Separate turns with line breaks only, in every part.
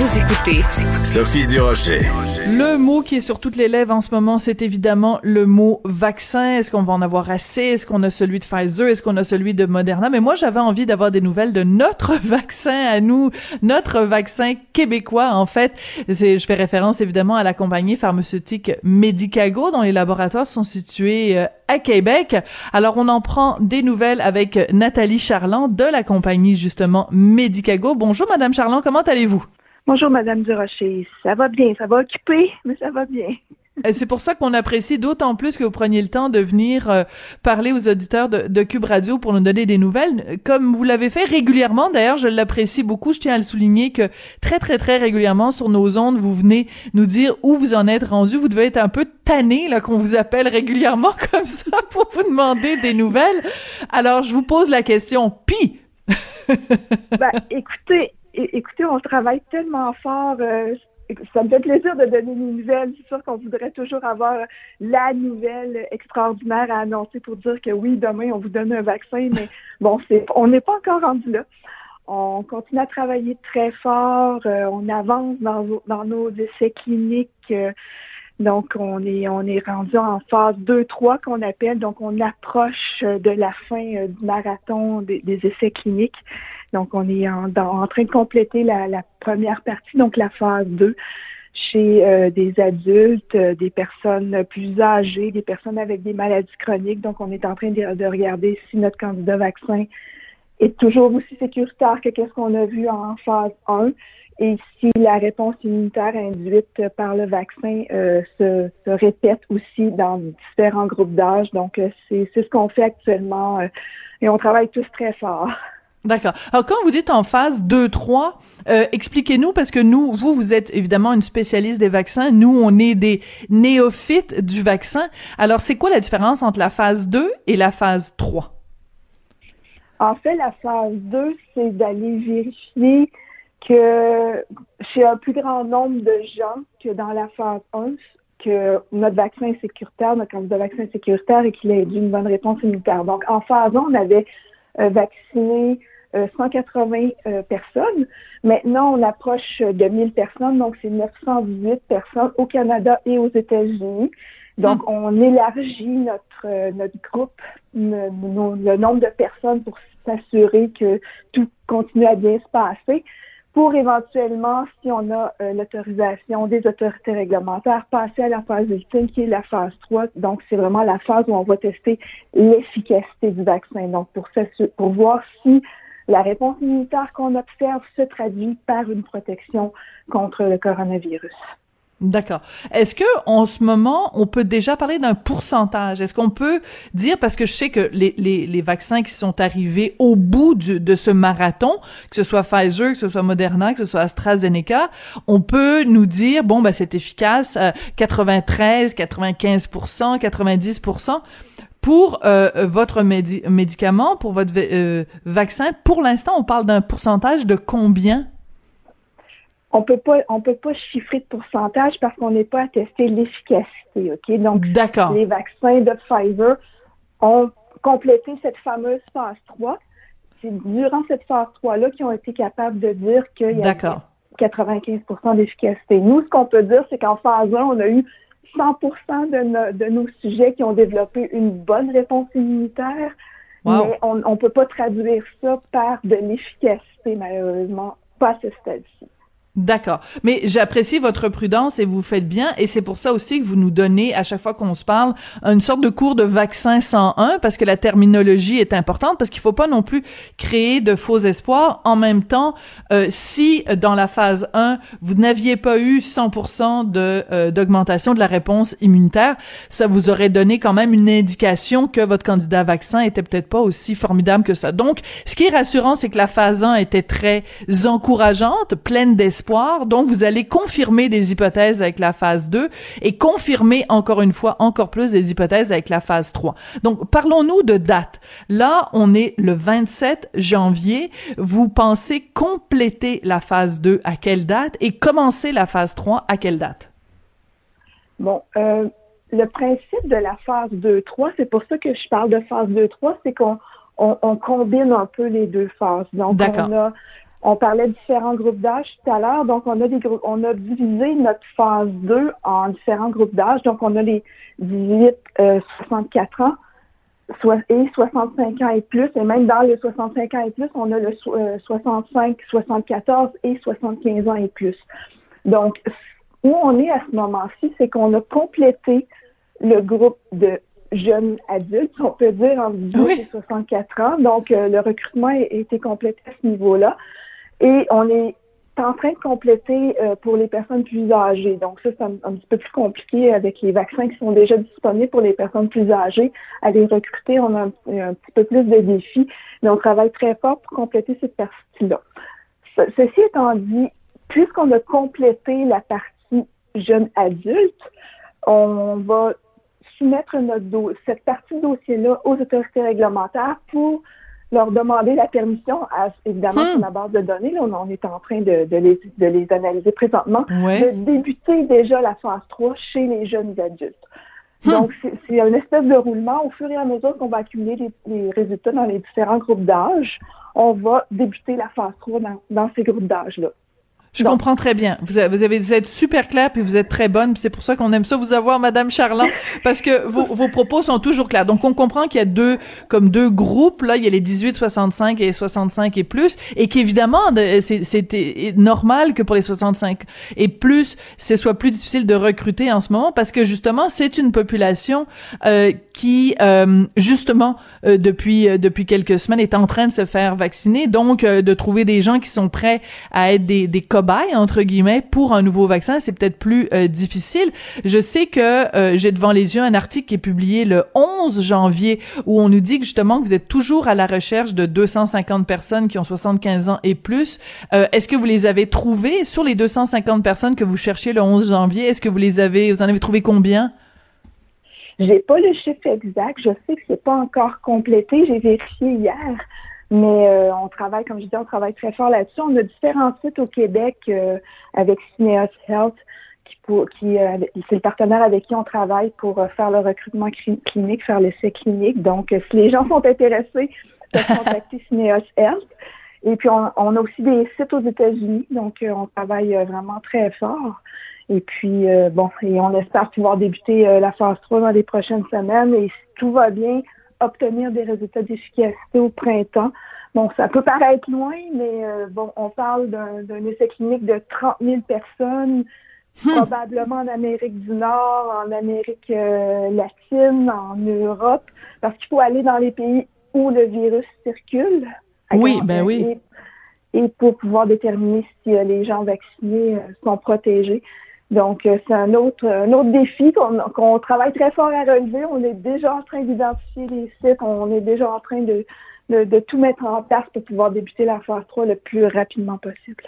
Vous écoutez
Sophie Durocher.
Le mot qui est sur toutes les lèvres en ce moment, c'est évidemment le mot vaccin. Est-ce qu'on va en avoir assez? Est-ce qu'on a celui de Pfizer? Est-ce qu'on a celui de Moderna? Mais moi, j'avais envie d'avoir des nouvelles de notre vaccin à nous, notre vaccin québécois, en fait. Je fais référence évidemment à la compagnie pharmaceutique Medicago, dont les laboratoires sont situés euh, à Québec. Alors, on en prend des nouvelles avec Nathalie Charland de la compagnie, justement, Medicago. Bonjour, Madame Charland, comment allez-vous?
Bonjour, Madame Durocher. Ça va bien, ça va occuper, mais ça va bien.
C'est pour ça qu'on apprécie d'autant plus que vous preniez le temps de venir euh, parler aux auditeurs de, de, Cube Radio pour nous donner des nouvelles, comme vous l'avez fait régulièrement. D'ailleurs, je l'apprécie beaucoup. Je tiens à le souligner que très, très, très régulièrement sur nos ondes, vous venez nous dire où vous en êtes rendu. Vous devez être un peu tanné là qu'on vous appelle régulièrement comme ça pour vous demander des nouvelles. Alors, je vous pose la question. Pi?
ben, écoutez, écoutez, on travaille tellement fort. Euh, ça me fait plaisir de donner une nouvelle. C'est sûr qu'on voudrait toujours avoir la nouvelle extraordinaire à annoncer pour dire que oui, demain, on vous donne un vaccin, mais bon, c'est, on n'est pas encore rendu là. On continue à travailler très fort. Euh, on avance dans, dans, nos essais cliniques. Euh, donc, on est, on est rendu en phase 2-3 qu'on appelle. Donc, on approche de la fin du marathon des essais cliniques. Donc, on est en, train de compléter la, première partie, donc la phase 2 chez euh, des adultes, euh, des personnes plus âgées, des personnes avec des maladies chroniques. Donc, on est en train de, regarder si notre candidat vaccin est toujours aussi sécuritaire que qu'est-ce qu'on a vu en phase 1 et si la réponse immunitaire induite par le vaccin euh, se, répète aussi dans différents groupes d'âge. Donc, c'est ce qu'on fait actuellement et on travaille tous très fort.
D'accord. Alors, quand vous dites en phase 2-3, euh, expliquez-nous, parce que nous, vous, vous êtes évidemment une spécialiste des vaccins. Nous, on est des néophytes du vaccin. Alors, c'est quoi la différence entre la phase 2 et la phase 3?
En fait, la phase 2, c'est d'aller vérifier que chez un plus grand nombre de gens que dans la phase 1, que notre vaccin est sécuritaire, notre candidat vaccin est sécuritaire et qu'il ait une bonne réponse immunitaire. Donc, en phase 1, on avait euh, vacciné 180 euh, euh, personnes. Maintenant, on approche de 1000 personnes, donc c'est 918 personnes au Canada et aux États-Unis. Donc, hmm. on élargit notre, notre groupe, le, nombre de personnes pour s'assurer que tout continue à bien se passer pour éventuellement, si on a l'autorisation des autorités réglementaires, passer à la phase ultime qui est la phase 3. Donc, c'est vraiment la phase où on va tester l'efficacité du vaccin. Donc, pour, pour voir si la réponse immunitaire qu'on observe se traduit par une protection contre le coronavirus.
D'accord. Est-ce que en ce moment, on peut déjà parler d'un pourcentage? Est-ce qu'on peut dire parce que je sais que les, les, vaccins qui sont arrivés au bout de ce marathon, que ce soit Pfizer, que ce soit Moderna, que ce soit AstraZeneca, on peut nous dire bon ben c'est efficace 93, 95 90 pour euh, votre médicament, pour votre euh, vaccin, pour l'instant, on parle d'un pourcentage de combien?
On peut pas, on peut pas chiffrer de pourcentage parce qu'on n'est pas à tester l'efficacité, ok? Donc, les vaccins de Pfizer ont complété cette fameuse phase 3. C'est durant cette phase 3-là qu'ils ont été capables de dire qu'il y a 95% d'efficacité. Nous, ce qu'on peut dire, c'est qu'en phase 1, on a eu 100 de, de, nos sujets qui ont développé une bonne réponse immunitaire, mais on ne peut pas traduire ça par de l'efficacité, malheureusement, pas à ce stade-ci.
D'accord. Mais j'apprécie votre prudence et vous faites bien. Et c'est pour ça aussi que vous nous donnez, à chaque fois qu'on se parle, une sorte de cours de vaccin 101 parce que la terminologie est importante parce qu'il faut pas non plus créer de faux espoirs. En même temps, euh, si dans la phase 1, vous n'aviez pas eu 100% de, euh, d'augmentation de la réponse immunitaire, ça vous aurait donné quand même une indication que votre candidat vaccin était peut-être pas aussi formidable que ça. Donc, ce qui est rassurant, c'est que la phase 1 était très encourageante, pleine d'espoir donc, vous allez confirmer des hypothèses avec la phase 2 et confirmer encore une fois encore plus des hypothèses avec la phase 3. Donc, parlons-nous de date. Là, on est le 27 janvier. Vous pensez compléter la phase 2 à quelle date et commencer la phase 3 à quelle date?
Bon, euh, le principe de la phase 2-3, c'est pour ça que je parle de phase 2-3, c'est qu'on on, combine un peu les deux phases. Donc, on a on parlait de différents groupes d'âge tout à l'heure. Donc, on a des groupes, on a divisé notre phase 2 en différents groupes d'âge. Donc, on a les 18, 64 euh, ans et 65 ans et plus. Et même dans les 65 ans et plus, on a le 65, 74 euh, et 75 ans et plus. Donc, où on est à ce moment-ci, c'est qu'on a complété le groupe de jeunes adultes, on peut dire, entre 18 et 64 ans. Donc, euh, le recrutement a été complété à ce niveau-là. Et on est en train de compléter euh, pour les personnes plus âgées. Donc ça, c'est un, petit peu plus compliqué avec les vaccins qui sont déjà disponibles pour les personnes plus âgées. À les recruter, on a un, petit peu plus de défis, mais on travaille très fort pour compléter cette partie-là. ceci étant dit, puisqu'on a complété la partie jeune adulte, on va soumettre notre cette partie de dossier-là aux autorités réglementaires pour leur demander la permission, à, évidemment, hmm. sur la base de données, là, on, est en train de, de, les, de les analyser présentement, de débuter déjà la phase 3 chez les jeunes adultes. Hmm. Donc, c'est une espèce de roulement. Au fur et à mesure qu'on va accumuler les, les résultats dans les différents groupes d'âge, on va débuter la phase 3 dans, dans ces groupes d'âge-là.
Je comprends très bien. Vous avez, vous avez, vous êtes super clair puis vous êtes très bonne. C'est pour ça qu'on aime ça vous avoir, Madame Charland, parce que vos, vos propos sont toujours clairs. Donc, on comprend qu'il y a deux, comme deux groupes. Là, il y a les 18-65 et 65 et plus, et qu'évidemment, c'était normal que pour les 65 et plus, ce soit plus difficile de recruter en ce moment, parce que justement, c'est une population euh, qui, euh, justement, euh, depuis euh, depuis quelques semaines, est en train de se faire vacciner. Donc, euh, de trouver des gens qui sont prêts à être des, des entre guillemets pour un nouveau vaccin, c'est peut-être plus euh, difficile. Je sais que euh, j'ai devant les yeux un article qui est publié le 11 janvier où on nous dit que justement que vous êtes toujours à la recherche de 250 personnes qui ont 75 ans et plus. Est-ce que vous les avez trouvées? Sur les 250 personnes que vous cherchiez le 11 janvier Est-ce que vous les avez vous en avez trouvé combien?
J'ai pas le chiffre exact. Je sais que c'est pas encore complété. J'ai vérifié hier. Mais euh, on travaille, comme je disais, on travaille très fort là-dessus. On a différents sites au Québec euh, avec Cineos Health, qui, pour, qui euh, c'est le partenaire avec qui on travaille pour faire le recrutement clinique, faire l'essai clinique. Donc, si les gens sont intéressés, peuvent contacter Cineos Health. Et puis, on, on, a aussi des sites aux États-Unis, donc on travaille vraiment très fort. Et puis, bon, et on espère pouvoir débuter la phase 3 dans les prochaines semaines. Et si tout va bien, obtenir des résultats d'efficacité au printemps. Bon, ça peut paraître loin, mais euh, bon, on parle d'un essai clinique de 30 000 personnes, hmm. probablement en Amérique du Nord, en Amérique euh, latine, en Europe, parce qu'il faut aller dans les pays où le virus circule.
Oui, ben oui.
Et, pour pouvoir déterminer si euh, les gens vaccinés sont protégés. Donc, euh, c'est un autre, autre défi qu'on travaille très fort à relever. On est déjà en train d'identifier les sites, on est déjà en train de, de, de, tout mettre en place pour pouvoir débuter la phase 3 le plus rapidement possible.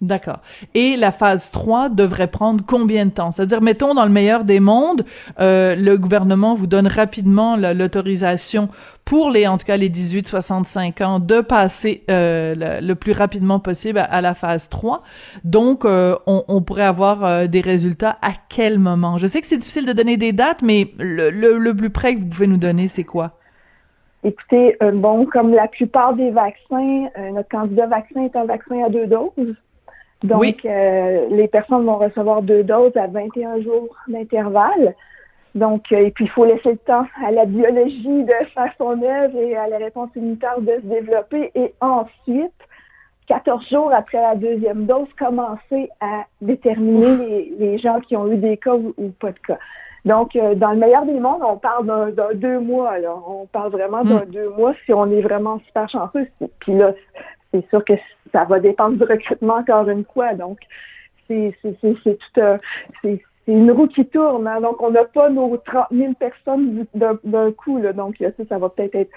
D'accord. Et la phase 3 devrait prendre combien de temps? C'est-à-dire, mettons, dans le meilleur des mondes, euh, le gouvernement vous donne rapidement l'autorisation pour les, en tout cas, les 18-65 ans, de passer euh, le, plus rapidement possible à, la phase 3. Donc, euh, on, pourrait avoir euh, des résultats à quel moment? Je sais que c'est difficile de donner des dates, mais le, le, le plus près que vous pouvez nous donner, c'est quoi?
Écoutez, euh, bon, comme la plupart des vaccins, notre candidat vaccin est un vaccin à deux doses. Donc, euh, les personnes vont recevoir deux doses à 21 jours d'intervalle. Donc, euh, et puis il faut laisser le temps à la biologie de faire son œuvre et à la réponse immunitaire de se développer. Et ensuite, 14 jours après la deuxième dose, commencer à déterminer les, gens qui ont eu des cas ou, pas de cas. Donc, euh, dans le meilleur des mondes, on parle d'un deux mois. Là. On parle vraiment d'un mm. deux mois si on est vraiment super chanceux. Puis là, c'est sûr que ça va dépendre du recrutement encore une fois. Donc, c'est tout un, c'est une roue qui tourne. Hein. donc, on n'a pas nos 30 000 personnes d'un coup. Là, donc, ça, ça va peut-être être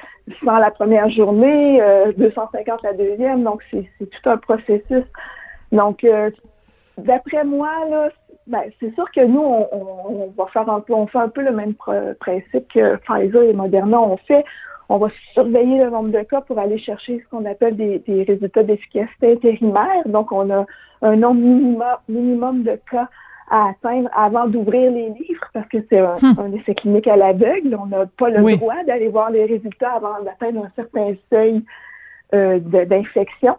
100 la première journée, 250 euh, la deuxième. Donc, c'est tout un processus. Donc, euh, d'après moi, là, ben, c'est sûr que nous, on, va faire un peu, on fait un peu le même principe que Pfizer et Moderna ont fait. On va surveiller le nombre de cas pour aller chercher ce qu'on appelle des, des résultats d'efficacité intérimaire. Donc, on a un nombre minimum, minimum de cas à atteindre avant d'ouvrir les livres parce que c'est un, hmm. essai clinique à l'aveugle. On n'a pas le droit d'aller voir les résultats avant d'atteindre un certain seuil euh, d'infection.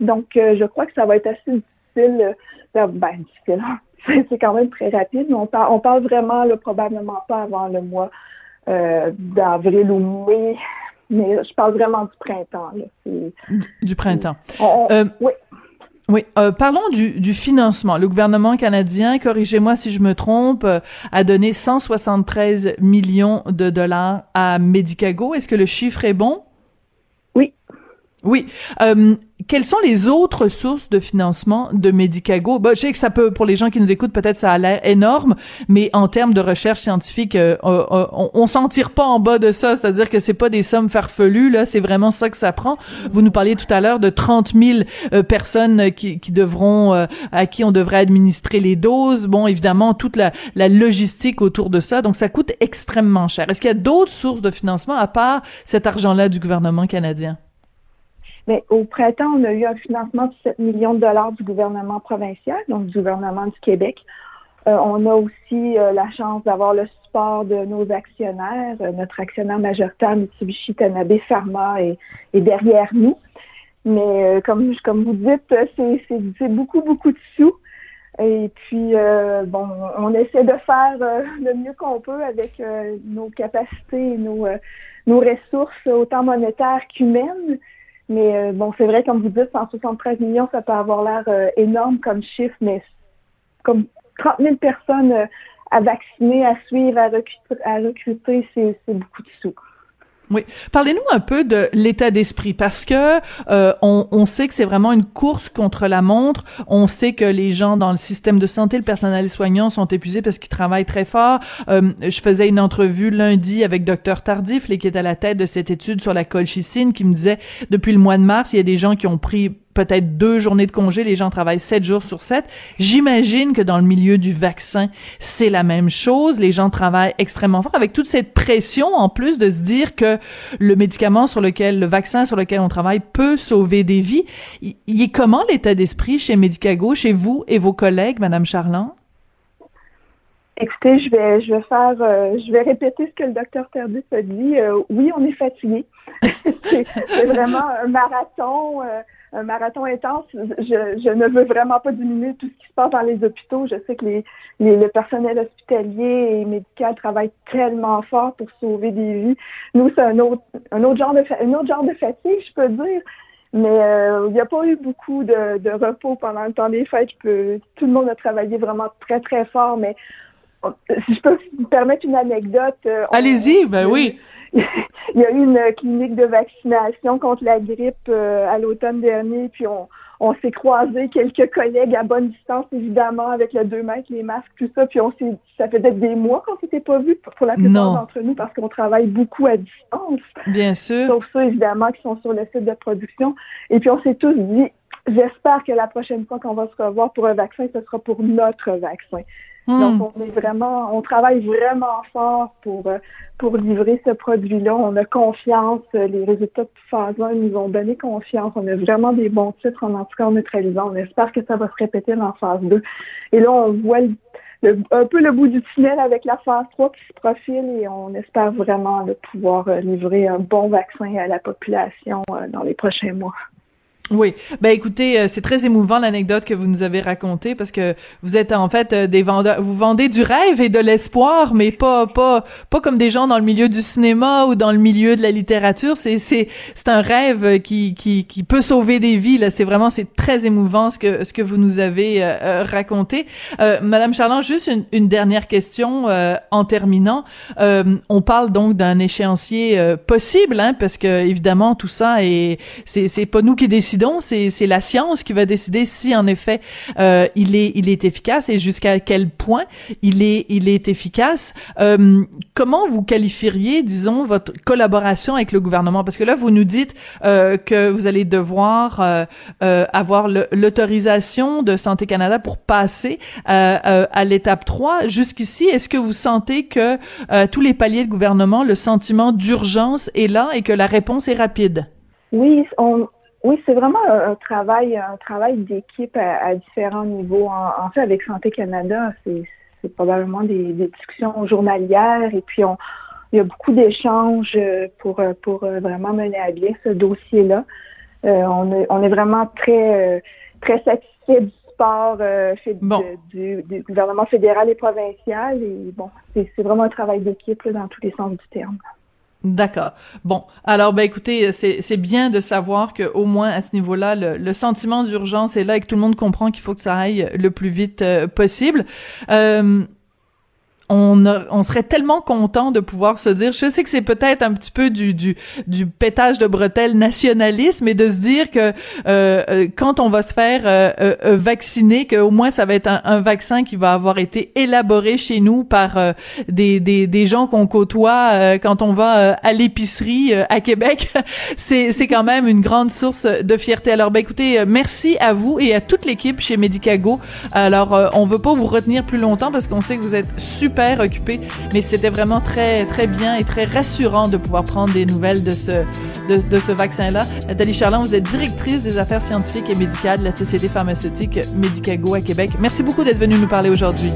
Donc, euh, je crois que ça va être assez difficile. Euh, ben, difficile. c'est quand même très rapide, mais on, on parle vraiment là, probablement pas avant le mois d'avril ou mai. Mais je parle vraiment du printemps.
du printemps.
oui.
Oui, euh, parlons du, du, financement. Le gouvernement canadien, corrigez-moi si je me trompe, euh, a donné 173 millions de dollars à Medicago. Est-ce que le chiffre est bon?
Oui.
Euh, quelles sont les autres sources de financement de Medicago? Bah, je sais que ça peut, pour les gens qui nous écoutent, peut-être ça a l'air énorme, mais en termes de recherche scientifique, euh, euh, on, on s'en tire pas en bas de ça. C'est-à-dire que c'est pas des sommes farfelues, là. C'est vraiment ça que ça prend. Vous nous parliez tout à l'heure de 30 000 euh, personnes qui, qui devront, à qui on devrait administrer les doses. Bon, évidemment, toute la, la logistique autour de ça. Donc, ça coûte extrêmement cher. Est-ce qu'il y a d'autres sources de financement à part cet argent-là du gouvernement canadien?
Mais au printemps, on a eu un financement de 7 millions de dollars du gouvernement provincial, donc du gouvernement du Québec. Euh, on a aussi euh, la chance d'avoir le support de nos actionnaires. Euh, notre actionnaire majoritaire, Mitsubishi Tanabe Pharma, est, derrière nous. Mais comme, comme vous dites, c'est beaucoup, beaucoup de sous. Et puis, bon, on essaie de faire le mieux qu'on peut avec nos capacités et nos, nos ressources, autant monétaires qu'humaines. Mais euh, bon, c'est vrai, comme vous dites, 173 millions, ça peut avoir l'air euh, énorme comme chiffre, mais comme 30 000 personnes euh, à vacciner, à suivre, à à recruter c'est beaucoup de sous.
Oui. Parlez-nous un peu de l'état d'esprit parce que euh, on, on, sait que c'est vraiment une course contre la montre. On sait que les gens dans le système de santé, le personnel soignant sont épuisés parce qu'ils travaillent très fort. Euh, je faisais une entrevue lundi avec docteur Tardif, qui est à la tête de cette étude sur la colchicine, qui me disait depuis le mois de mars, il y a des gens qui ont pris peut-être deux journées de congé, les gens travaillent sept jours sur sept. J'imagine que dans le milieu du vaccin, c'est la même chose. Les gens travaillent extrêmement fort avec toute cette pression, en plus de se dire que le médicament sur lequel, le vaccin sur lequel on travaille peut sauver des vies. Il, est comment l'état d'esprit chez Medicago, chez vous et vos collègues, Madame Charland?
Écoutez, je vais, je vais faire, euh, je vais répéter ce que le docteur Terdus a dit. Euh, oui, on est fatigué. c'est vraiment un marathon. Euh, un marathon intense. Je, ne veux vraiment pas diminuer tout ce qui se passe dans les hôpitaux. Je sais que les, le personnel hospitalier et médical travaille tellement fort pour sauver des vies. Nous, c'est un autre, un autre genre de, un autre genre de fatigue, je peux dire. Mais euh, il n'y a pas eu beaucoup de, repos pendant le temps des fêtes. tout le monde a travaillé vraiment très, très fort. Mais si je peux me permettre une anecdote. Euh,
Allez-y, ben oui.
il y a eu une clinique de vaccination contre la grippe euh, à l'automne dernier, puis on, on s'est croisés quelques collègues à bonne distance, évidemment, avec le 2 mètres, les masques, tout ça, puis on s'est, ça fait peut-être des mois qu'on s'était pas vus pour la plupart d'entre nous parce qu'on travaille beaucoup à distance.
Bien sûr.
Sauf ceux, évidemment, qui sont sur le site de production. Et puis on s'est tous dit, j'espère que la prochaine fois qu'on va se revoir pour un vaccin, ce sera pour notre vaccin. Hmm. Donc, on est vraiment, on travaille vraiment fort pour, euh, pour livrer ce produit-là. On a confiance. Les résultats de phase 1 nous ont donné confiance. On a vraiment des bons titres en anticorps neutralisants. On espère que ça va se répéter en phase 2. Et là, on voit un peu le bout du tunnel avec la phase 3 qui se profile et on espère vraiment pouvoir euh, livrer un bon vaccin à la population euh, dans les prochains mois.
Oui, ben écoutez, euh, c'est très émouvant l'anecdote que vous nous avez racontée parce que vous êtes en fait euh, des vendeurs, vous vendez du rêve et de l'espoir, mais pas pas pas comme des gens dans le milieu du cinéma ou dans le milieu de la littérature. C'est c'est c'est un rêve qui qui qui peut sauver des vies. Là, c'est vraiment c'est très émouvant ce que ce que vous nous avez euh, raconté. Madame Charland, juste une, une dernière question en terminant. on parle donc d'un échéancier possible, hein, parce que évidemment tout ça est c'est c'est pas nous qui décidons donc c'est la science qui va décider si en effet euh, il est il est efficace et jusqu'à quel point il est il est efficace. Euh, comment vous qualifieriez, disons, votre collaboration avec le gouvernement? Parce que là, vous nous dites euh, que vous allez devoir avoir l'autorisation de Santé Canada pour passer à l'étape 3. Jusqu'ici, est-ce que vous sentez que tous les paliers de gouvernement, le sentiment d'urgence est là et que la réponse est rapide?
Oui, on, oui, c'est vraiment un, travail, un travail d'équipe à, différents niveaux. En, fait, avec Santé Canada, c'est probablement des, discussions journalières et puis on, il y a beaucoup d'échanges pour, pour vraiment mener à bien ce dossier-là. Euh, on, est, on est vraiment très, très satisfait du sport euh, du, du, gouvernement fédéral et provincial. Et bon, c'est vraiment un travail d'équipe dans tous les sens du terme.
D'accord. Bon, alors ben écoutez, c'est bien de savoir que au moins à ce niveau-là, le, sentiment d'urgence est là et que tout le monde comprend qu'il faut que ça aille le plus vite euh, possible. Euh, on, on serait tellement content de pouvoir se dire, je sais que c'est peut-être un petit peu du, du, du pétage de bretelles nationalisme et de se dire que euh, euh quand on va se faire euh, euh, vacciner, qu'au moins ça va être un, vaccin qui va avoir été élaboré chez nous par des, des, des gens qu'on côtoie quand on va à l'épicerie à Québec, c'est, c'est quand même une grande source de fierté. Alors ben écoutez, merci à vous et à toute l'équipe chez Medicago. Alors on veut pas vous retenir plus longtemps parce qu'on sait que vous êtes super super mais c'était vraiment très très bien et très rassurant de pouvoir prendre des nouvelles de ce de ce vaccin-là. Nathalie Charland, vous êtes directrice des affaires scientifiques et médicales de la Société pharmaceutique Medicago à Québec. Merci beaucoup d'être venue nous parler aujourd'hui.